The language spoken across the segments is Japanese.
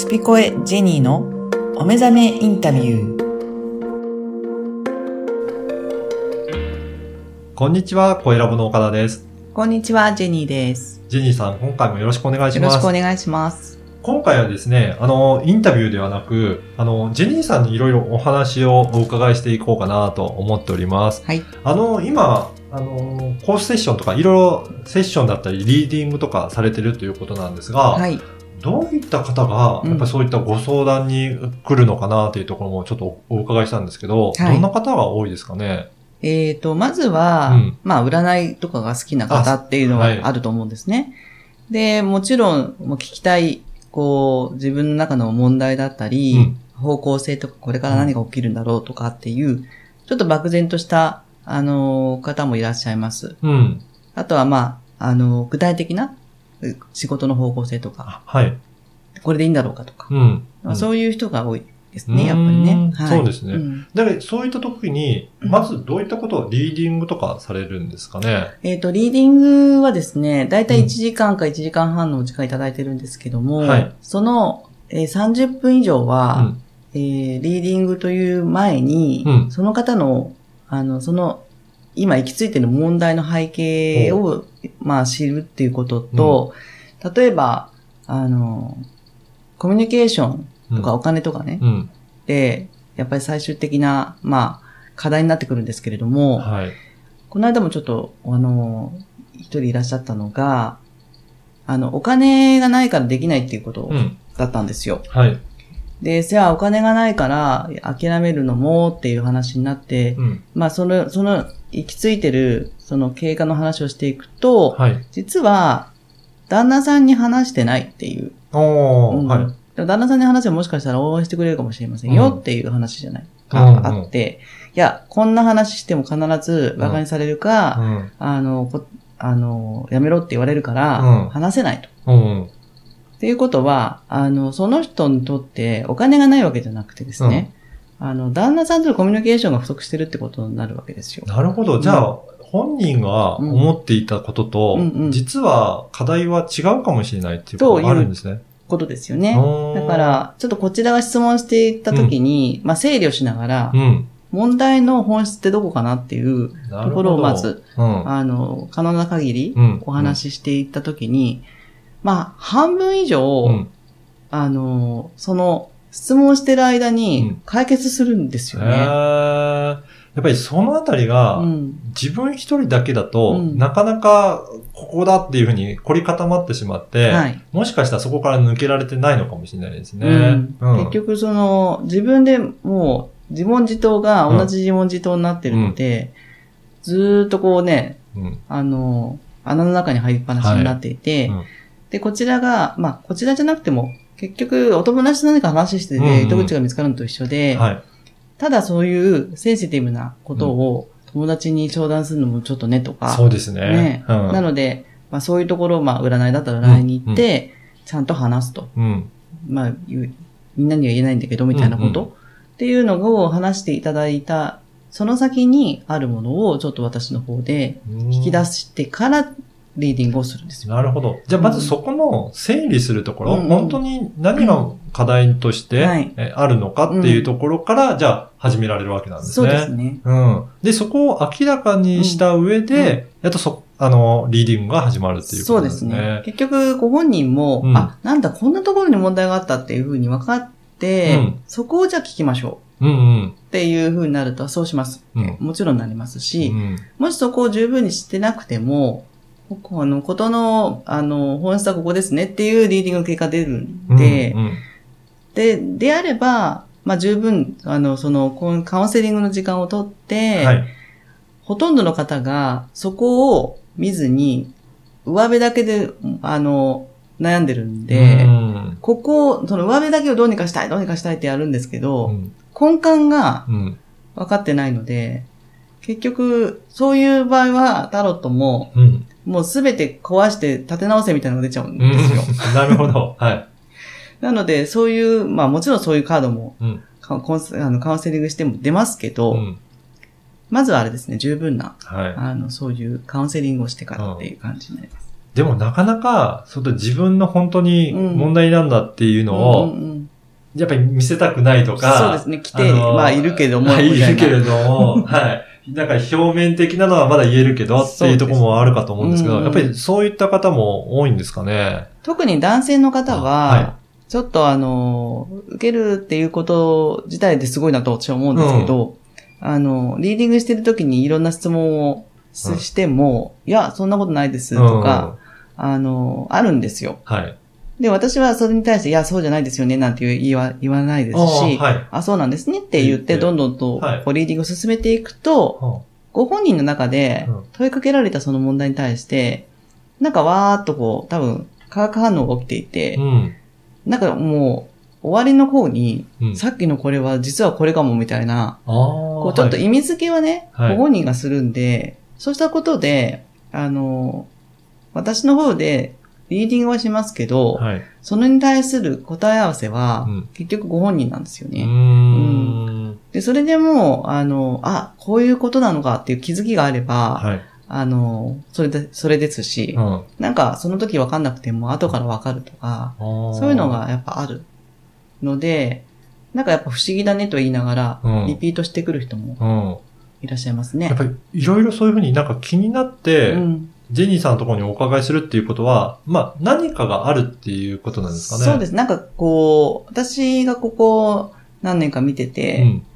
スピコエジェニーのお目覚めインタビュー。こんにちは、声ラボの岡田です。こんにちは、ジェニーです。ジェニーさん、今回もよろしくお願いしますよろしくお。願いします。今回はですね、あの、インタビューではなく、あの、ジェニーさんにいろいろお話をお伺いしていこうかなと思っております。はい。あの、今、あの、コースセッションとか、いろいろセッションだったり、リーディングとかされてるということなんですが、はい。どういった方が、うんやっぱりそういったご相談に来るのかなというところもちょっとお伺いしたんですけど、はいどんな方が多いですかね？えっ、と、まずは、うんまあ、占いとかが好きな方っていうのはあると思うんですね。で、もちろん、もう聞きたい、こう、自分の中の問題だったり、うん方向性とか、これから何が起きるんだろうとかっていう、ちょっと漠然とした、あの、方もいらっしゃいます。うん。あとは、まあ、あの、具体的なう仕事の方向性とか、あはい。これでいいんだろうかとか、うん。まあそういう人が多いですうんね、やっぱりね。うん。はい。そうですね。ん。だからそういった時に、まずどういったことをリーディングとかされるんですかね？えっ、と、リーディングはですね、だいたいうん。1時間か1時間半のお時間いただいてるんですけども、はい。その、えー30分以上は、うん。えーリーディングという前に、うん。その方の、あの、その、今行き着いている問題の背景を、まあ、知るっていうことと、例えば、あの、コミュニケーションとかお金とかね、うん。で、やっぱり最終的な、まあ、課題になってくるんですけれども、はい。この間もちょっと、あの、一人いらっしゃったのが、あの、お金がないからできないっていうことうん。だったんですよ。はい。で、じゃあお金がないから諦めるのもっていう話になって、うん。まあその、その、行き着いてる、その経過の話をしていくと、はい。実は、旦那さんに話してないっていう。おー、うんはい。旦那さんに話はもしかしたら応援してくれるかもしれませんようんっていう話じゃない。うんがあって、いや、こんな話しても必ず馬鹿にされるか、うん。あの、こあの、やめろって言われるから、うん話せないと。うん。っていうことは、あの、その人にとってお金がないわけじゃなくてですね、あの、旦那さんとのコミュニケーションが不足してるってことになるわけですよ。なるほど。じゃあ、本人が思っていたことと、うんうん実は課題は違うかもしれないっていうことがあるんですね。ことですよね。だか、ら、ちょっとこちらが質問していったときに、まあ、整理をしながらう、ん。問題の本質ってどこかなっていう。ところをまず、うん。あの、可能な限りうんお話ししていったときに、まあ、半分以上、うん。あの、その、質問してる間うにん解決するんですよへね。ーやっぱりそのあたりが、うん。自分一人だけだと、うんなかなかここだっていうふうに凝り固まってしまって、はい。もしかしたらそこから抜けられてないのかもしれないですね。うんうん結局その、自分でもう自問自答が同じ自問自答になってるので、ずーっとこうね、うんあの、穴の中に入りっぱなしになっていて、はいうんで、こちらが、まあ、こちらじゃなくても、結局、お友達と何か話してうんうんて、糸口が見つかるのと一緒で、はい。ただそういうセンシティブなことを友達に相談するのもちょっとねとか、そうですね。ねうん、なので、まあそういうところを、まあ占いだったら占いに行って、ちゃんと話すと。うん。まあ言う、みんなには言えないんだけど、みたいなこと、うんうっていうのを話していただいた、その先にあるものをちょっと私の方で引き出してからリーディングをするんですよ。なるほど。じゃあまずそこの整理するところ、うんうん本当に何が課題として、あるのかっていうところから、じゃあ始められるわけなんですそうね。ですね。うん。で、そこを明らかにした上で、やっとそ、あの、リーディングが始まるっていうことでそうですすねね。。結局、ご本人も、うんあ、なんだ、こんなところに問題があったっていうふうに分かって、うんそこをじゃあ聞きましょううんうん。っていうふうになると、そうします。うん。もちろんなりますし、うんもしそこを十分に知ってなくても、ここあの、ことの、あの、本質はここですねっていうリーディングの結果出るんで、うんで、であれば、まあ十分、あの、その、カウンセリングの時間をとって、はい。ほとんどの方がそこを見ずに、上辺だけで、あの、悩んでるんで、うん。ここを、その上辺だけをどうにかしたい、どうにかしたいってやるんですけど、うん。根幹がうん。分かってないので、結局、そういう場合は、タロットも、うんもうすべて壊して立て直せみたいなのが出ちゃうんうんですよ。なるほど。はい。なので、そういう、まあもちろんそういうカードも、うんカコンセあのカウンセリングしても出ますけど、うんまずはあれですね、十分な、はい。あの、そういうカウンセリングをしてからっていう感じになります。でもなかなか、その自分の本当にうん問題なんだっていうのを、うんうんうんやっぱり見せたくないとか、そうですね。来て、あのまあ、いるけども。は い、るけれども、はい。なんか表面的なのはまだ言えるけどっていうところもあるかと思うんですけど、そうですやっぱりそういった方も多いんですかね。特に男性の方あはは、ちょっとあの、受けるっていうこと自体ですごいなと私は思うんですけど、あの、リーディングしてる時にいろんな質問をしうん。しても、いや、そんなことないですとか、あの、あるんですよ。うん、はい。で、私はそれに対して、いや、そうじゃないですよね、なんて言わ言わないですし、あはい。あ、そうなんですねって言って、どんどんとはいこうリーディングを進めていくと、はご本人の中でうん問いかけられたその問題に対して、なんかわーっとこう、多分、化学反応が起きていてあ、うん。なんかもう、終わりの方に、うん。さっきのこれは実はこれかもみたいな。こうちょっとはい意味付けはね、はいご本人がするんで、そうしたことで、あの、私の方でリーディングはしますけど、はい。それに対する答え合わせは、うん結局ご本人なんですようーね。ん。で、それでもう、あの、あ、こういうことなのかっていう気づきがあれば、はい。あの、それで、それですし、うん。なんかその時わかんなくても後からわかるとか、そそういうのがやっぱあるので、なんかやっぱ不思議だねと言いながら、うんリピートしてくる人もうん。いらっしゃいますね。やっぱりいろいろそういうふうになんか気になって、うん、ジェニーさんのところにお伺いするっていうことは、まあ何かがあるっていうことなんですかね？。そうですす。なんかこう、私がここ何年か見てて、うん。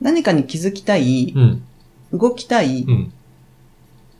何かに気づきたい、うん。動きたいうん。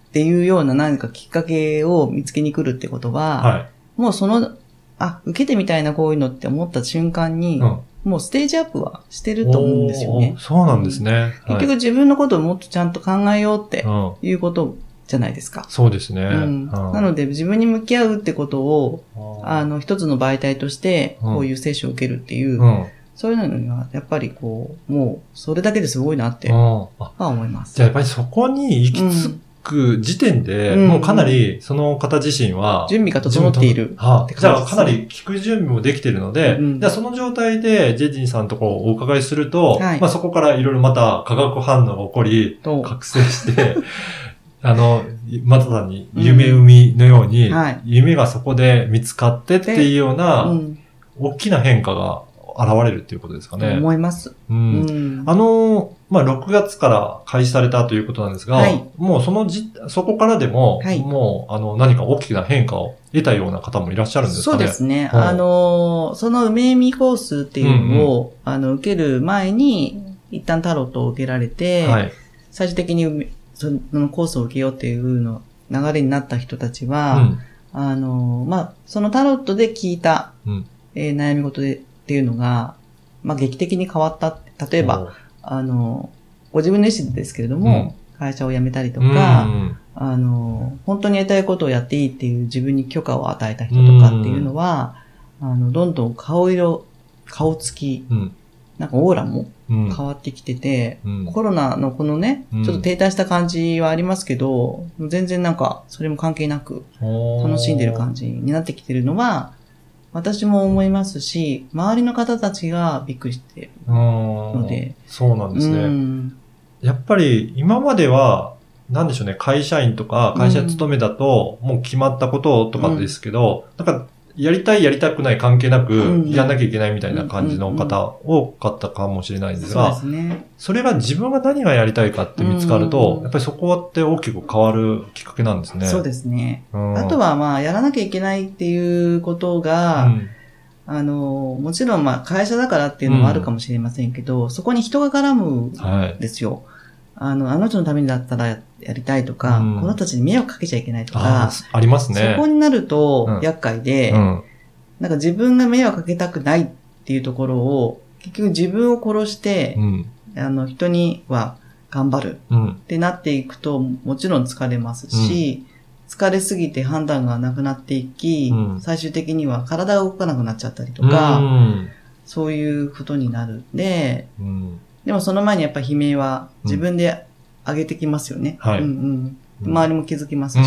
っていうような何かきっかけを見つけに来るってことは、はもうその、あ、受けてみたいなこういうのって思った瞬間い。に、うん。もうステージアップはしてると思うんですよね。そうなんですね。結局自分のことをもっとちゃんと考えようって。いうことじゃないですか。そうですね。うん、なので自分に向き合うってことを、あの、の、一つの媒体として、うんこういう接種を受けるっていう、うん。そういうのには、やっぱりこう、もう、それだけですごいなって、うんはあ思います。じゃあやっぱりそこに行き着く時点で、うんもうかなりその方自身は、準備が整っている。じゃあかなり聞く準備もできてるので、うんじゃあその状態でジェジンさんとこうお伺いすると、はいまあそこからいろいろまた化学反応が起こり、と、覚醒して、あの、またさんに夢生みのように、夢がそこで見つかってっていうような、うん、大きな変化が現れるっていうことですかとね。思います。ううんん。あの、まあ、6月から開始されたということなんですが、はいもうそのじ、そこからでも、はいもう、あの、何か大きな変化を得たような方もいらっしゃるんですかね。そうですね。うんあの、その梅見コースっていうのを、あの、受ける前に、一旦タロットを受けられて、はい。最終的に梅そのコースを受けようっていうの流れになった人たちうは、ん。あの、まあ、そのタロットで聞いた、うんえー悩み事でっていうのが、まあ、劇的に変わった。例えば、あの、ご自分の意思ですけれども、会社を辞めたりとうん、か、うんあの、本当にやりたいことをやっていいっていう自分に許可を与えた人とかっていうのは、あの、どんどん顔色、顔つき、うん。なんかオーラもうん。変わってきてて、うんコロナのこのね、うんちょっと停滞した感じはありますけど、全然なんか、それも関係なく、楽しんでる感じになってきてるのは、私も思いますし、周りの方たちがびっくりしてるのので。そうなんですね。うんやっぱり今までは、なんでしょうね、会社員とか会社勤めだと、もう決まったこととかですけど、なんか、やりたいやりたくない関係なくうん、やんなきゃいけないみたいな感じの方、多かったかもしれないんですそうでが、すね。それが自分が何がやりたいかって見つかるとう、んやっぱりそこって大きく変わるきっかけなんですね。そうですね。うんあと、はまあ、やらなきゃいけないっていうことが、うんあの、もちろんまあ、会社だからっていうのもあるかもしれませんけど、そこに人が絡むんはい。ですよ。あの、あの人のためにだったらやりたいとか、うんこの人たちに迷惑かけちゃいけないとあか、ーありますね。そこになるうんと厄介で、うん。なんか自分が迷惑かけたくないっていうところを、結局自分を殺してう、ん。あの、人には頑張るうん。ってなっていくと、もちろん疲れますし、疲れすぎて判断がなくなっていき、うん最終的には体が動かなくなっちゃったりとうか、ん。そういうことになるんで、うん。でもその前にやっぱ悲鳴は自分で上げてきますよね。はいうんうん。周りも気づきますし。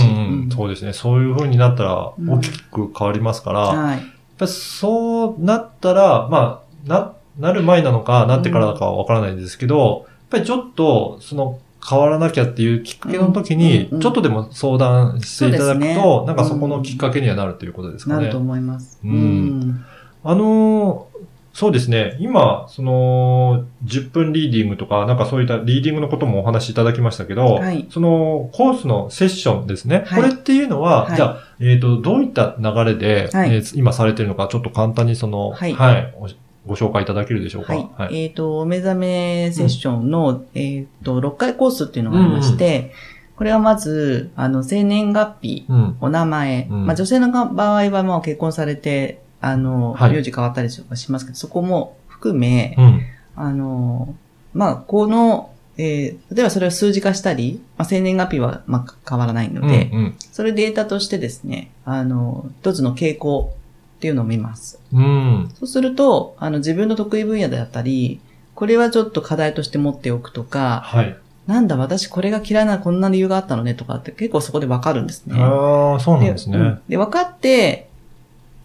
そうですね。そういう風になったらうん大きく変わりますから、やっはい。ぱりそうなったら、まあ、な、なる前なのか、なってからかはわからないんですけど、やっぱりちょっと、その変わらなきゃっていうきっかけの時にちょっとでも相談していただくと、ねなんかそこのきっかけにはなるということですかねなると。思います。ううんん。あのーそうですね。今、その、10分リーディングとか、なんかそういったリーディングのこともお話しいただきましたけど、はい。その、コースのセッションですね。はい。これっていうのは、はい。じゃあ、えっ、と、どういった流れで、はい。えー今されてるのか、ちょっと簡単にその、はい。おご紹介いただけるでしょうか？はい。えっ、と、お目覚めセッションの、えっ、と、6回コースっていうのがありまして、これはまず、あの、生年月日、うん。お名前、うん。まあ女性の場合はもう結婚されて、あの、はい名字変わったりとかしますけど、そこも含め、うん。あの、まあ、この、えー例えばそれを数字化したり、まあ、生年月日は、まあ、変わらないので、うん。それデータとしてですね、あの、一つの傾向っていうのを見ます。うん。そうすると、あの、自分の得意分野であったり、これはちょっと課題として持っておくとか、はい。なんだ、私これが嫌いなこんな理由があったのねとかって結構そこでわかるんですね。ああ、そうなんですね。うんで、分かって、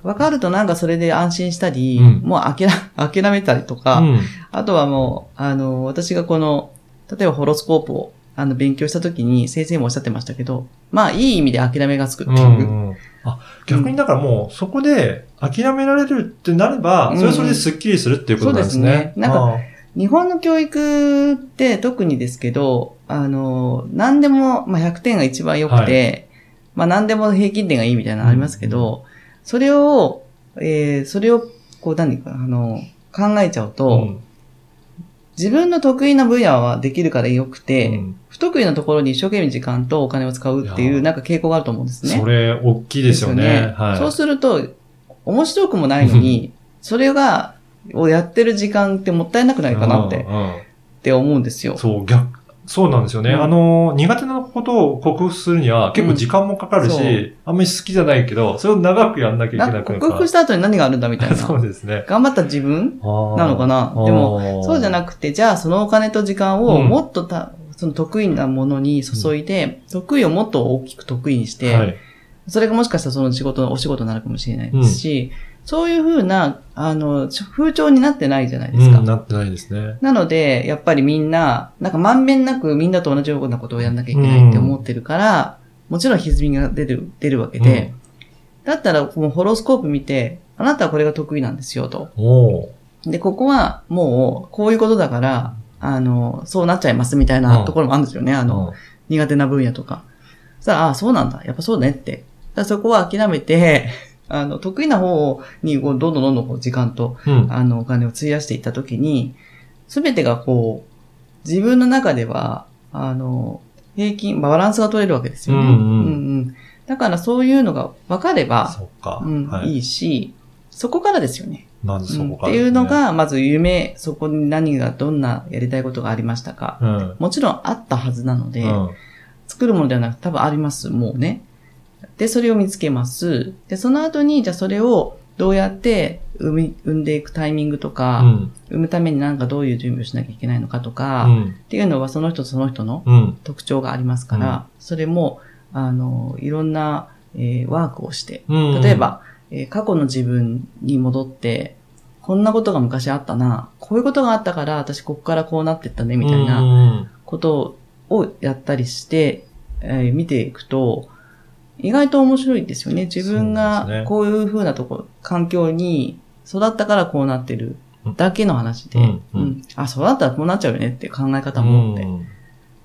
分かるとなんかそれで安心したり、うん。もう諦 諦めたりとか、うん。あとはもう、あの、私がこの、例えばホロスコープをあの勉強したときに先生もおっしゃってましたけど、まあいい意味で諦めがつくってう。いう。んうん。あ逆にだからもう、そこで諦められるってなれば、それはそれでスッキリするっていうことなんですね。そうですね。なんかあ日本の教育って特にですけど、あの、何でも、まあ100点が一番良くて、まあ何でも平均点がいいみたいなのありますけど、それを、えーそれを、こう何か、あの、考えちゃうーと、うん自分の得意な分野はできるから良くて、うん不得意なところに一生懸命時間とお金を使うっていう、なんか傾向があると思うんですね。それ、大きいですよね。はい。そうすると、面白くもないのに、それが、をやってる時間ってもったいなくないかなって、って思うんですよ。そう、逆、そうなんですよね。うんあの、苦手なことを克服するには結構時間もかかるし、うんあんまり好きじゃないけど、それを長くやんなきゃいけなくなるか克服した後に何があるんだみたいな。そうですね。頑張った自分ななのかなでも、そうじゃなくくて、じゃあそのお金と時間をうんもっとた、その得意なものに注いで、得意をもっと大きく得意にして、はい。それがもしかしたらその仕事のお仕事になるかもしれないですし、そういうふうな、あの、風潮になってないじゃないですか。うん、なってないですね。なので、やっぱりみんな、なんかまんべんなくみんなと同じようなことをやんなきゃいけないって思ってるから、もちろん歪みが出る、出るわけで、だったらもうホロスコープ見て、あなたはこれが得意なんですよと。で、ここはもうこういうことだから、あの、そうなっちゃいますみたいなところもあるんですよね。あの、苦手な分野とか。そしたら、ああ、そうなんだ。やっぱそうねって。だそこは諦めて、あの、得意な方にこうどんどんどんどんこう時間と、うん。あの、お金を費やしていったときに、すべてがこう、自分の中では、あの、平均、バランスが取れるわけですよね。うんうんうんだからそういうのが分かれば。うんはい。いいし、そこからですよね。まずそこから、うんっていうの、が、まず夢、そこに何が、どんなやりたいことがありましたか。うん。もちろんあったはずなので、うん。作るものではなく多分あります、もうね。で、それを見つけます。で、その後に、じゃあそれをどうやって産み、産んでいくタイミングとか、うん。産むためになんかどういう準備をしなきゃいけないのかとか、っうん。ていうのはその人その人のうん。特徴がありますから、それも、あの、いろんな、えーワークをして、うん。例えば、えー過去の自分に戻って、こんなことが昔あったな、こういうことがあったから私ここからこうなってったね、みたいなな。ことをやったりして、えー見ていくと、意外と面白いですよね。自分がねこういう風なところ、環境に育ったからこうなってるだけの話で、うんうんあ、そうだったらこうなっちゃうよねっていう考え方もあって。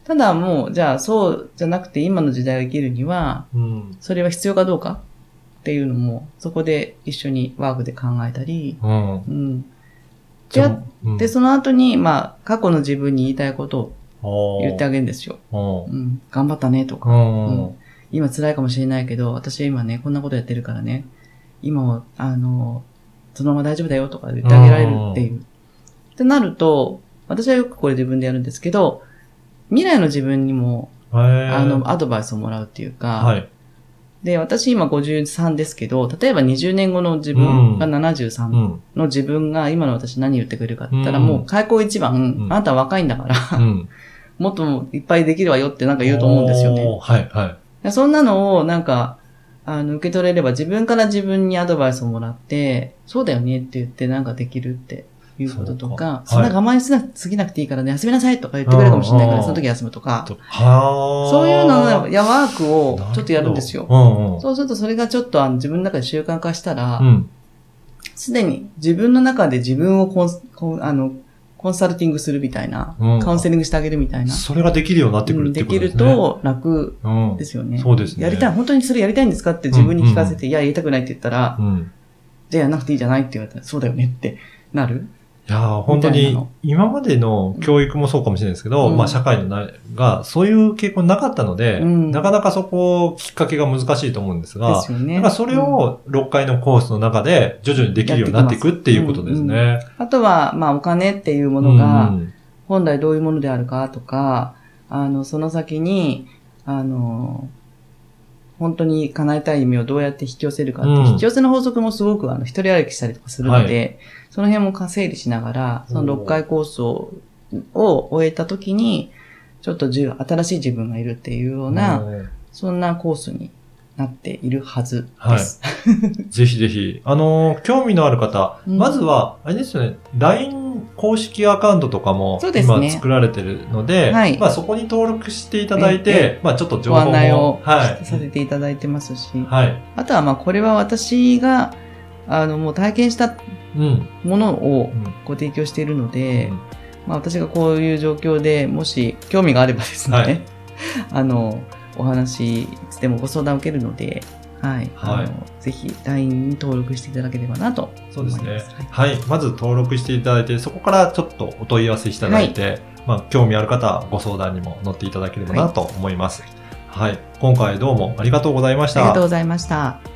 ただもう、じゃあそうじゃなくて今の時代を生きるには、うん。それは必要かどうかっていうのも、そこで一緒にワークで考えたり、うん。うん。じゃであで、その後に、まあ、過去の自分に言いたいことをの言ってあげるんですよ。ううん。頑張ったねとか。ん。うん今辛いかもしれないけど、私は今ね、こんなことやってるからね、今は、あの、そのまま大丈夫だよとか言ってあげられるっていう。ってなると、私はよくこれ自分でやるんですけど、未来の自分にも、ああの、アドバイスをもらうっていうか、はい。で、私今53ですけど、例えば20年後の自分がう73うん。の自分が今の私何言ってくれるかって言ったら、うんもう開口一番、んあなたは若いんだから、うん。もっといっぱいできるわよってなんか言うと思うんですよね。はい、はい。でそんなのをなんか、あの、受け取れれば自分から自分にアドバイスをもらって、そうだよねって言ってなんかできるって。いうこととか、そかそうんな我慢しすぎなくていいからね、休みなさいとか言ってくれるかもしれないから、うんその時休むとか。そういうののやワークをちょっとやるんですよ。うんうん。そうするとそれがちょっとあの自分の中で習慣化したらう、ん。すでに自分の中で自分をコンコンあのコンサルティングするみたいな、うんカウンセリングしてあげるみたいな、それができるようになってくるってできることですね。と楽うん。ですよね。そうですね。やりたい、本当にそれやりたいんですかって自分に聞かせて、いや、やりたくないって言ったら、うん。じゃあやらなくていいじゃないって言われたら、そうだよねってなるいやー本当に今までの教育もそうかもしれないですけど、うん。まあ社会のな、が、そういう傾向なかったので、うん。なかなかそこ、きっかけが難しいと思うんですでが、すよね。かそれを6回のコースの中で徐々にできるようになっていくっていうことですね。あとは、まあ、お金っていうもうん。のが、本来どういうものであるかとか、あの、その先に、あの、本当に叶えたい夢をどうやって引き寄せるかっていう、うん。引き寄せの法則もすごく、あの、一人歩きしたりとかするので、その辺も整理しながら、その6回コースを、を終えた時に、ちょっと新しい自分がいるっていうような、うんそんなコースになっているはずです。ぜひぜひ、あのー興味のある方、うんまずは、あれですよね、LINE 公式アカウントとかも今作られてるので、はいまあそこに登録していただいて、えまあちょっと情ご報も、案内をはい。させていただいてますし、はい。あとはまあこれは私が、あの、もう体験したうん。ものをうんご提供しているので、まあ私がこういう状況でもし興味があればですね、はい あの、お話いつでもご相談を受けるので、はい。はいあのぜひ LINE に登録していただければなとそうですね思い。はい。まず登録していただいて、そこからちょっとお問い合わせしていただいて、まあ、興味ある方はご相談にも乗っていただければなと思います。はい。今回どうもありがとうございました。ありがとうございました。